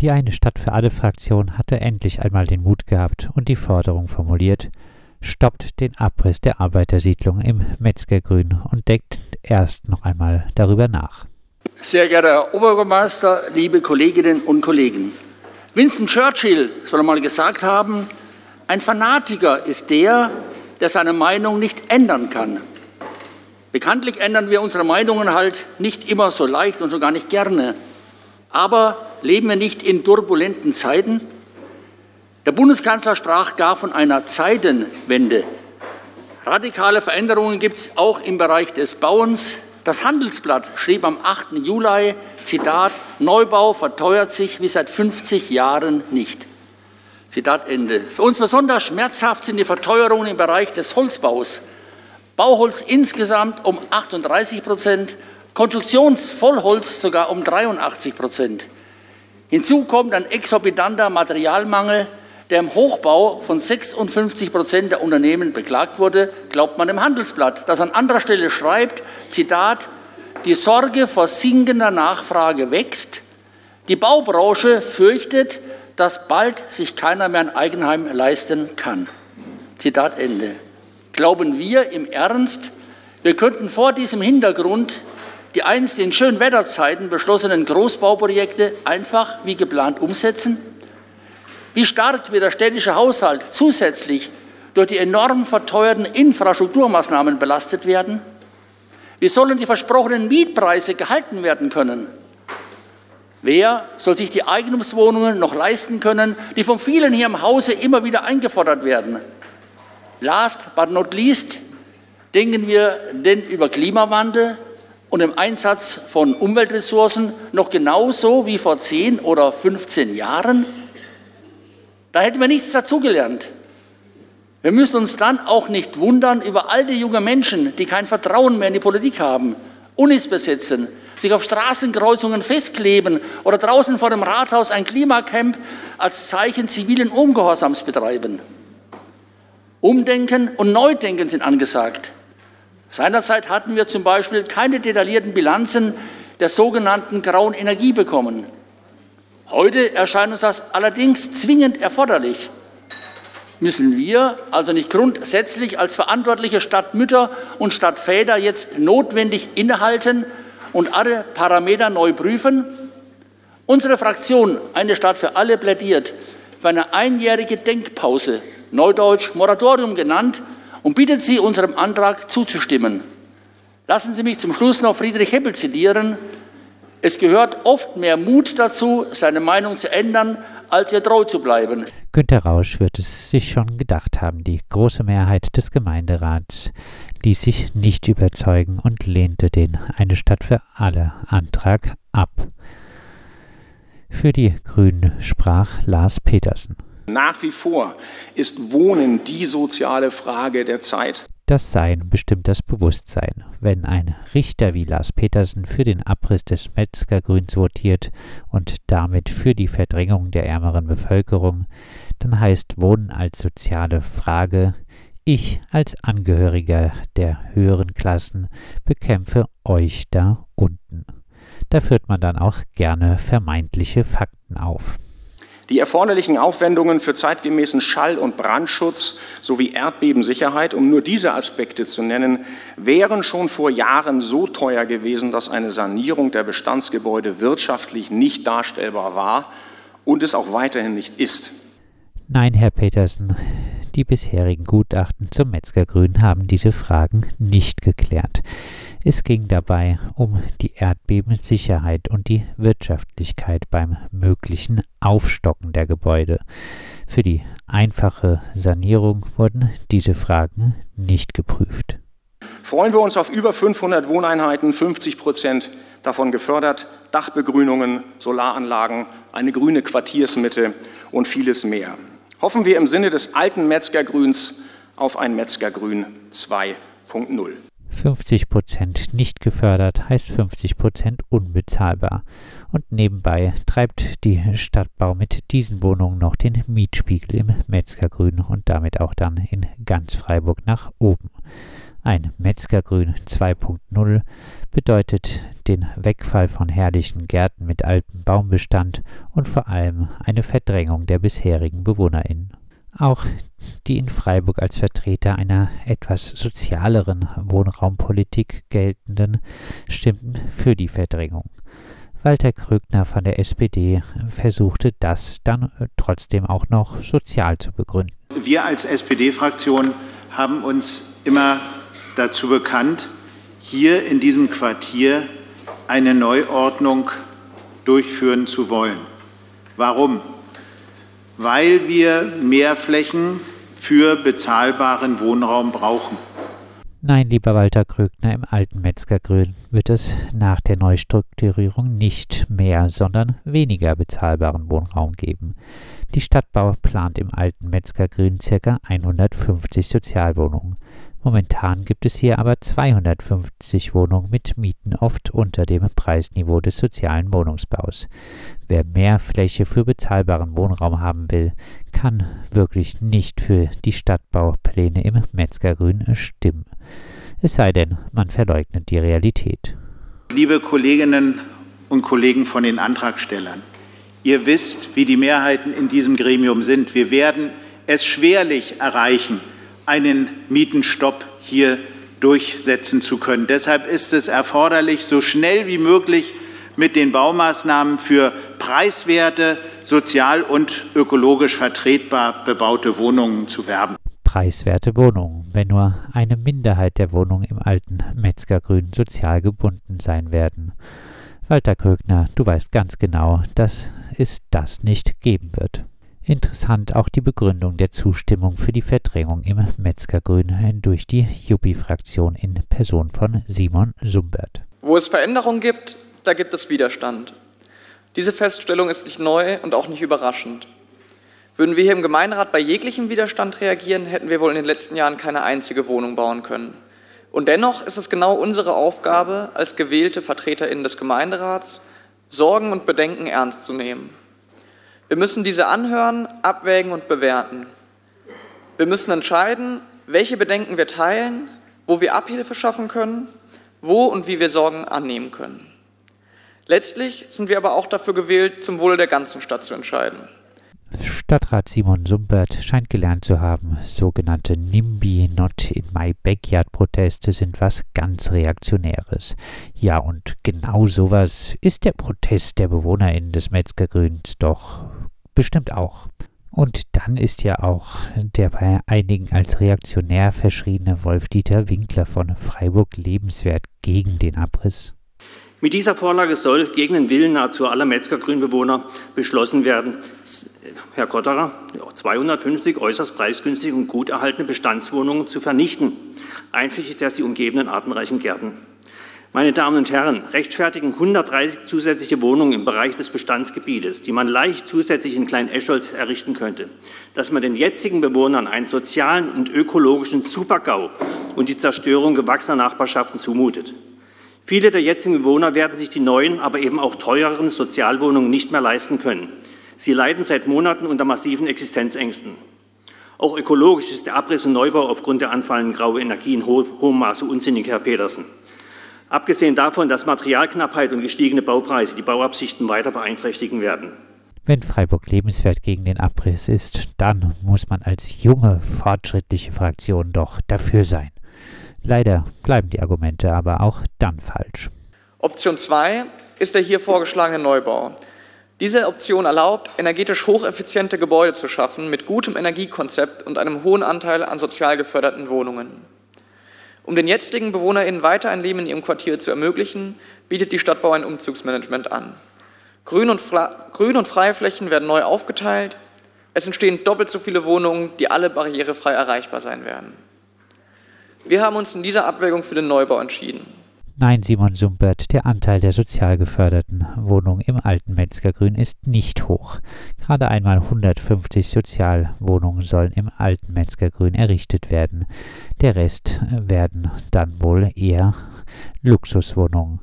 Die eine Stadt für alle Fraktion hatte endlich einmal den Mut gehabt und die Forderung formuliert, stoppt den Abriss der Arbeitersiedlung im Metzgergrün und deckt erst noch einmal darüber nach. Sehr geehrter Herr Oberbürgermeister, liebe Kolleginnen und Kollegen. Winston Churchill soll einmal gesagt haben, ein Fanatiker ist der, der seine Meinung nicht ändern kann. Bekanntlich ändern wir unsere Meinungen halt nicht immer so leicht und so gar nicht gerne. Aber leben wir nicht in turbulenten Zeiten? Der Bundeskanzler sprach gar von einer Zeitenwende. Radikale Veränderungen gibt es auch im Bereich des Bauens. Das Handelsblatt schrieb am 8. Juli, Zitat, Neubau verteuert sich wie seit 50 Jahren nicht. Zitat Ende. Für uns besonders schmerzhaft sind die Verteuerungen im Bereich des Holzbaus. Bauholz insgesamt um 38 Prozent, Konstruktionsvollholz sogar um 83 Prozent. Hinzu kommt ein exorbitanter Materialmangel, der im Hochbau von 56 Prozent der Unternehmen beklagt wurde, glaubt man im Handelsblatt, das an anderer Stelle schreibt, Zitat, die Sorge vor sinkender Nachfrage wächst, die Baubranche fürchtet, dass bald sich keiner mehr ein Eigenheim leisten kann. Zitat Ende. Glauben wir im Ernst, wir könnten vor diesem Hintergrund die einst in Schönwetterzeiten beschlossenen Großbauprojekte einfach wie geplant umsetzen? Wie stark wird der städtische Haushalt zusätzlich durch die enorm verteuerten Infrastrukturmaßnahmen belastet werden? Wie sollen die versprochenen Mietpreise gehalten werden können? Wer soll sich die Eigentumswohnungen noch leisten können, die von vielen hier im Hause immer wieder eingefordert werden? Last but not least denken wir denn über Klimawandel und im Einsatz von Umweltressourcen noch genauso wie vor 10 oder 15 Jahren? Da hätten wir nichts dazugelernt. Wir müssen uns dann auch nicht wundern über all die jungen Menschen, die kein Vertrauen mehr in die Politik haben, Unis besetzen, sich auf Straßenkreuzungen festkleben oder draußen vor dem Rathaus ein Klimacamp als Zeichen zivilen Ungehorsams betreiben. Umdenken und Neudenken sind angesagt. Seinerzeit hatten wir zum Beispiel keine detaillierten Bilanzen der sogenannten grauen Energie bekommen. Heute erscheint uns das allerdings zwingend erforderlich. Müssen wir also nicht grundsätzlich als verantwortliche Stadtmütter und Stadtväter jetzt notwendig innehalten und alle Parameter neu prüfen? Unsere Fraktion, eine Stadt für alle, plädiert für eine einjährige Denkpause, neudeutsch Moratorium genannt, und bittet Sie, unserem Antrag zuzustimmen. Lassen Sie mich zum Schluss noch Friedrich Heppel zitieren. Es gehört oft mehr Mut dazu, seine Meinung zu ändern, als ihr treu zu bleiben. Günter Rausch wird es sich schon gedacht haben. Die große Mehrheit des Gemeinderats ließ sich nicht überzeugen und lehnte den Eine Stadt für alle Antrag ab. Für die Grünen sprach Lars Petersen. Nach wie vor ist Wohnen die soziale Frage der Zeit. Das Sein bestimmt das Bewusstsein. Wenn ein Richter wie Lars Petersen für den Abriss des Metzgergrüns votiert und damit für die Verdrängung der ärmeren Bevölkerung, dann heißt Wohnen als soziale Frage, ich als Angehöriger der höheren Klassen bekämpfe euch da unten. Da führt man dann auch gerne vermeintliche Fakten auf. Die erforderlichen Aufwendungen für zeitgemäßen Schall- und Brandschutz sowie Erdbebensicherheit, um nur diese Aspekte zu nennen, wären schon vor Jahren so teuer gewesen, dass eine Sanierung der Bestandsgebäude wirtschaftlich nicht darstellbar war und es auch weiterhin nicht ist. Nein, Herr Petersen, die bisherigen Gutachten zum Metzgergrün haben diese Fragen nicht geklärt. Es ging dabei um die Erdbebensicherheit und die Wirtschaftlichkeit beim möglichen Aufstocken der Gebäude. Für die einfache Sanierung wurden diese Fragen nicht geprüft. Freuen wir uns auf über 500 Wohneinheiten, 50 Prozent davon gefördert, Dachbegrünungen, Solaranlagen, eine grüne Quartiersmitte und vieles mehr. Hoffen wir im Sinne des alten Metzgergrüns auf ein Metzgergrün 2.0. 50 Prozent nicht gefördert heißt 50 Prozent unbezahlbar. Und nebenbei treibt die Stadtbau mit diesen Wohnungen noch den Mietspiegel im Metzgergrün und damit auch dann in ganz Freiburg nach oben. Ein Metzgergrün 2.0 bedeutet den Wegfall von herrlichen Gärten mit altem Baumbestand und vor allem eine Verdrängung der bisherigen BewohnerInnen. Auch die in Freiburg als Vertreter einer etwas sozialeren Wohnraumpolitik geltenden stimmten für die Verdrängung. Walter Krögner von der SPD versuchte das dann trotzdem auch noch sozial zu begründen. Wir als SPD-Fraktion haben uns immer dazu bekannt, hier in diesem Quartier eine Neuordnung durchführen zu wollen. Warum? Weil wir mehr Flächen für bezahlbaren Wohnraum brauchen. Nein, lieber Walter Krögner, im alten Metzgergrün wird es nach der Neustrukturierung nicht mehr, sondern weniger bezahlbaren Wohnraum geben. Die Stadtbau plant im alten Metzgergrün ca. 150 Sozialwohnungen. Momentan gibt es hier aber 250 Wohnungen mit Mieten oft unter dem Preisniveau des sozialen Wohnungsbaus. Wer mehr Fläche für bezahlbaren Wohnraum haben will, kann wirklich nicht für die Stadtbaupläne im Metzgergrün stimmen. Es sei denn, man verleugnet die Realität. Liebe Kolleginnen und Kollegen von den Antragstellern, ihr wisst, wie die Mehrheiten in diesem Gremium sind. Wir werden es schwerlich erreichen, einen Mietenstopp hier durchsetzen zu können. Deshalb ist es erforderlich, so schnell wie möglich mit den Baumaßnahmen für preiswerte, sozial und ökologisch vertretbar bebaute Wohnungen zu werben. Preiswerte Wohnungen, wenn nur eine Minderheit der Wohnungen im alten Metzgergrün sozial gebunden sein werden. Walter Krögner, du weißt ganz genau, dass es das nicht geben wird. Interessant auch die Begründung der Zustimmung für die Verdrängung im Metzgergrün durch die Juppie-Fraktion in Person von Simon Sumbert. Wo es Veränderungen gibt, da gibt es Widerstand. Diese Feststellung ist nicht neu und auch nicht überraschend. Würden wir hier im Gemeinderat bei jeglichem Widerstand reagieren, hätten wir wohl in den letzten Jahren keine einzige Wohnung bauen können. Und dennoch ist es genau unsere Aufgabe, als gewählte VertreterInnen des Gemeinderats, Sorgen und Bedenken ernst zu nehmen. Wir müssen diese anhören, abwägen und bewerten. Wir müssen entscheiden, welche Bedenken wir teilen, wo wir Abhilfe schaffen können, wo und wie wir Sorgen annehmen können. Letztlich sind wir aber auch dafür gewählt, zum Wohle der ganzen Stadt zu entscheiden. Stadtrat Simon Sumbert scheint gelernt zu haben, sogenannte NIMBY Not in My Backyard Proteste sind was ganz Reaktionäres. Ja, und genau sowas ist der Protest der BewohnerInnen des Metzgergrüns doch bestimmt auch. Und dann ist ja auch der bei einigen als reaktionär verschriebene Wolf-Dieter Winkler von Freiburg lebenswert gegen den Abriss. Mit dieser Vorlage soll gegen den Willen nahezu aller Metzgergrünbewohner beschlossen werden, Herr Kotterer, 250 äußerst preisgünstige und gut erhaltene Bestandswohnungen zu vernichten, einschließlich der sie umgebenden artenreichen Gärten. Meine Damen und Herren, rechtfertigen 130 zusätzliche Wohnungen im Bereich des Bestandsgebietes, die man leicht zusätzlich in Klein-Escholz errichten könnte, dass man den jetzigen Bewohnern einen sozialen und ökologischen Supergau und die Zerstörung gewachsener Nachbarschaften zumutet. Viele der jetzigen Bewohner werden sich die neuen, aber eben auch teureren Sozialwohnungen nicht mehr leisten können. Sie leiden seit Monaten unter massiven Existenzängsten. Auch ökologisch ist der Abriss und Neubau aufgrund der anfallenden grauen Energie in hohem Maße unsinnig, Herr Petersen. Abgesehen davon, dass Materialknappheit und gestiegene Baupreise die Bauabsichten weiter beeinträchtigen werden. Wenn Freiburg lebenswert gegen den Abriss ist, dann muss man als junge, fortschrittliche Fraktion doch dafür sein. Leider bleiben die Argumente aber auch dann falsch. Option 2 ist der hier vorgeschlagene Neubau. Diese Option erlaubt, energetisch hocheffiziente Gebäude zu schaffen mit gutem Energiekonzept und einem hohen Anteil an sozial geförderten Wohnungen. Um den jetzigen BewohnerInnen weiter ein Leben in ihrem Quartier zu ermöglichen, bietet die Stadtbau ein Umzugsmanagement an. Grün und, Grün und freie Flächen werden neu aufgeteilt. Es entstehen doppelt so viele Wohnungen, die alle barrierefrei erreichbar sein werden. Wir haben uns in dieser Abwägung für den Neubau entschieden. Nein, Simon Sumbert, der Anteil der sozial geförderten Wohnungen im alten Metzgergrün ist nicht hoch. Gerade einmal 150 Sozialwohnungen sollen im alten Metzgergrün errichtet werden. Der Rest werden dann wohl eher Luxuswohnungen.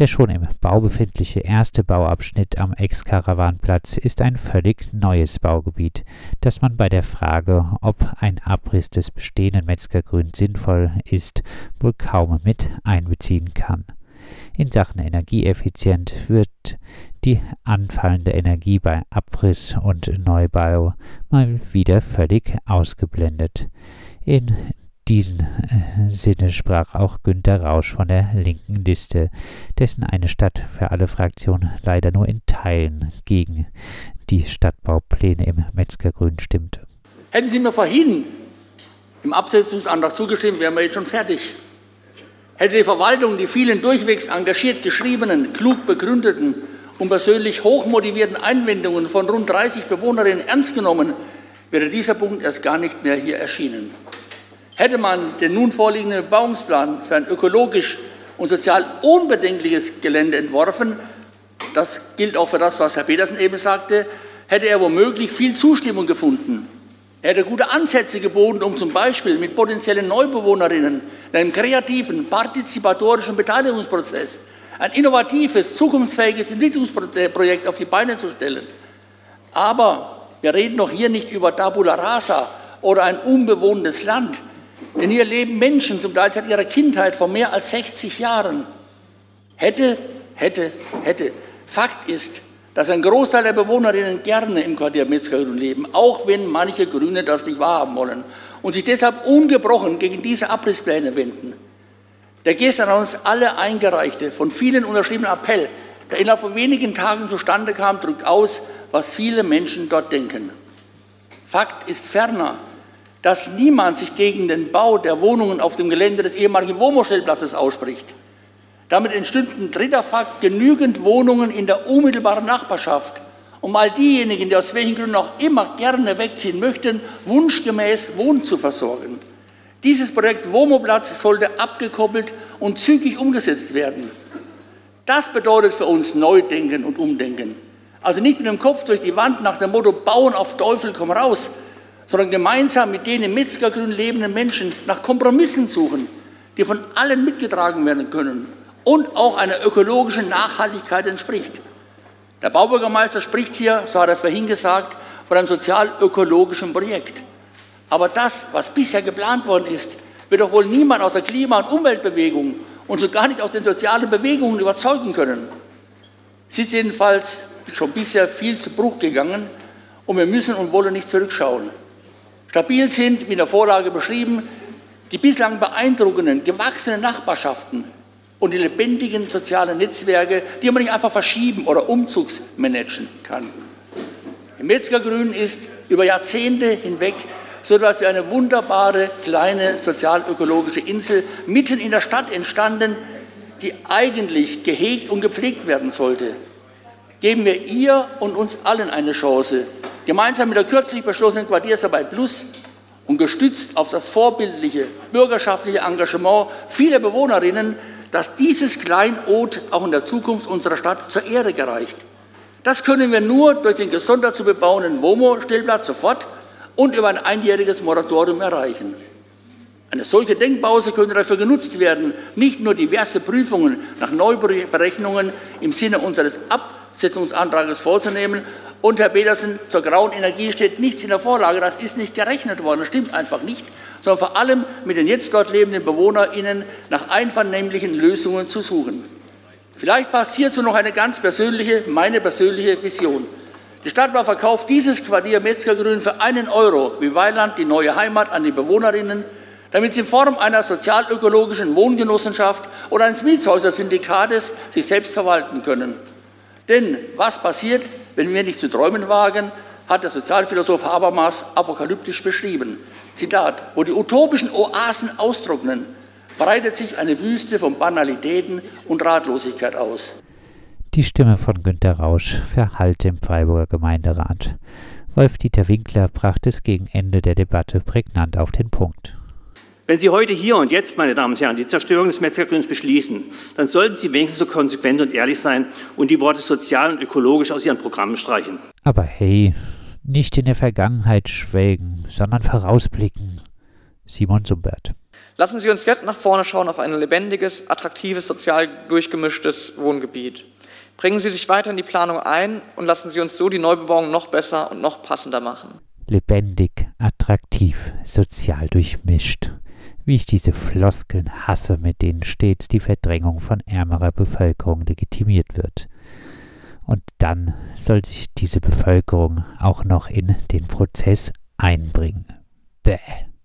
Der schon im Bau befindliche erste Bauabschnitt am Ex-Karawanplatz ist ein völlig neues Baugebiet, das man bei der Frage, ob ein Abriss des bestehenden Metzgergrün sinnvoll ist, wohl kaum mit einbeziehen kann. In Sachen Energieeffizienz wird die anfallende Energie bei Abriss und Neubau mal wieder völlig ausgeblendet. In diesem äh, Sinne sprach auch Günter Rausch von der linken Liste, dessen eine Stadt für alle Fraktion leider nur in Teilen gegen die Stadtbaupläne im Metzgergrün stimmte. Hätten Sie mir vorhin im Absetzungsantrag zugestimmt, wären wir jetzt schon fertig. Hätte die Verwaltung die vielen durchwegs engagiert geschriebenen, klug begründeten und persönlich hochmotivierten Einwendungen von rund 30 Bewohnerinnen ernst genommen, wäre dieser Punkt erst gar nicht mehr hier erschienen. Hätte man den nun vorliegenden Bebauungsplan für ein ökologisch und sozial unbedenkliches Gelände entworfen, das gilt auch für das, was Herr Petersen eben sagte, hätte er womöglich viel Zustimmung gefunden. Er hätte gute Ansätze geboten, um zum Beispiel mit potenziellen Neubewohnerinnen in einem kreativen, partizipatorischen Beteiligungsprozess ein innovatives, zukunftsfähiges Entwicklungsprojekt auf die Beine zu stellen. Aber wir reden doch hier nicht über Tabula Rasa oder ein unbewohntes Land. Denn hier leben Menschen zum Teil seit ihrer Kindheit vor mehr als 60 Jahren. Hätte, hätte, hätte. Fakt ist, dass ein Großteil der Bewohnerinnen gerne im Quartier Metzgergrün leben, auch wenn manche Grüne das nicht wahrhaben wollen und sich deshalb ungebrochen gegen diese Abrisspläne wenden. Der gestern an uns alle eingereichte, von vielen unterschriebene Appell, der innerhalb von wenigen Tagen zustande kam, drückt aus, was viele Menschen dort denken. Fakt ist ferner, dass niemand sich gegen den Bau der Wohnungen auf dem Gelände des ehemaligen Womo-Stellplatzes ausspricht. Damit entstünden dritter Fakt genügend Wohnungen in der unmittelbaren Nachbarschaft, um all diejenigen, die aus welchen Gründen auch immer gerne wegziehen möchten, wunschgemäß Wohnen zu versorgen. Dieses Projekt Womo-Platz sollte abgekoppelt und zügig umgesetzt werden. Das bedeutet für uns Neudenken und Umdenken. Also nicht mit dem Kopf durch die Wand nach dem Motto Bauen auf Teufel komm raus, sondern gemeinsam mit den im Metzgergrün lebenden Menschen nach Kompromissen suchen, die von allen mitgetragen werden können und auch einer ökologischen Nachhaltigkeit entspricht. Der Baubürgermeister spricht hier, so hat er es vorhin gesagt, von einem sozial-ökologischen Projekt. Aber das, was bisher geplant worden ist, wird doch wohl niemand aus der Klima- und Umweltbewegung und schon gar nicht aus den sozialen Bewegungen überzeugen können. Sie ist jedenfalls schon bisher viel zu Bruch gegangen und wir müssen und wollen nicht zurückschauen. Stabil sind, wie in der Vorlage beschrieben, die bislang beeindruckenden, gewachsenen Nachbarschaften und die lebendigen sozialen Netzwerke, die man nicht einfach verschieben oder umzugsmanagen kann. Im Metzgergrün ist über Jahrzehnte hinweg so etwas wie eine wunderbare kleine sozialökologische Insel mitten in der Stadt entstanden, die eigentlich gehegt und gepflegt werden sollte. Geben wir ihr und uns allen eine Chance, Gemeinsam mit der kürzlich beschlossenen Quartiersarbeit Plus und gestützt auf das vorbildliche bürgerschaftliche Engagement vieler Bewohnerinnen, dass dieses Kleinod auch in der Zukunft unserer Stadt zur Ehre gereicht. Das können wir nur durch den gesondert zu bebauenden WOMO-Stellplatz sofort und über ein einjähriges Moratorium erreichen. Eine solche Denkpause könnte dafür genutzt werden, nicht nur diverse Prüfungen nach Neuberechnungen im Sinne unseres Absetzungsantrages vorzunehmen, und Herr Petersen, zur grauen Energie steht nichts in der Vorlage. Das ist nicht gerechnet worden. Das stimmt einfach nicht. Sondern vor allem mit den jetzt dort lebenden BewohnerInnen nach einvernehmlichen Lösungen zu suchen. Vielleicht passt hierzu noch eine ganz persönliche, meine persönliche Vision. Die Stadtbau verkauft dieses Quartier Metzgergrün für einen Euro wie Weiland die neue Heimat an die Bewohnerinnen, damit sie in Form einer sozialökologischen Wohngenossenschaft oder eines Mietshäuser-Syndikates sich selbst verwalten können. Denn was passiert, wenn wir nicht zu träumen wagen, hat der Sozialphilosoph Habermas apokalyptisch beschrieben. Zitat, wo die utopischen Oasen austrocknen, breitet sich eine Wüste von Banalitäten und Ratlosigkeit aus. Die Stimme von Günter Rausch verhallte im Freiburger Gemeinderat. Wolf-Dieter Winkler brachte es gegen Ende der Debatte prägnant auf den Punkt. Wenn Sie heute hier und jetzt, meine Damen und Herren, die Zerstörung des Metzgergrüns beschließen, dann sollten Sie wenigstens so konsequent und ehrlich sein und die Worte sozial und ökologisch aus Ihren Programmen streichen. Aber hey, nicht in der Vergangenheit schwelgen, sondern vorausblicken. Simon Sumbert. Lassen Sie uns jetzt nach vorne schauen auf ein lebendiges, attraktives, sozial durchgemischtes Wohngebiet. Bringen Sie sich weiter in die Planung ein und lassen Sie uns so die Neubebauung noch besser und noch passender machen. Lebendig, attraktiv, sozial durchmischt. Wie ich diese Floskeln hasse, mit denen stets die Verdrängung von ärmerer Bevölkerung legitimiert wird. Und dann soll sich diese Bevölkerung auch noch in den Prozess einbringen. Bäh.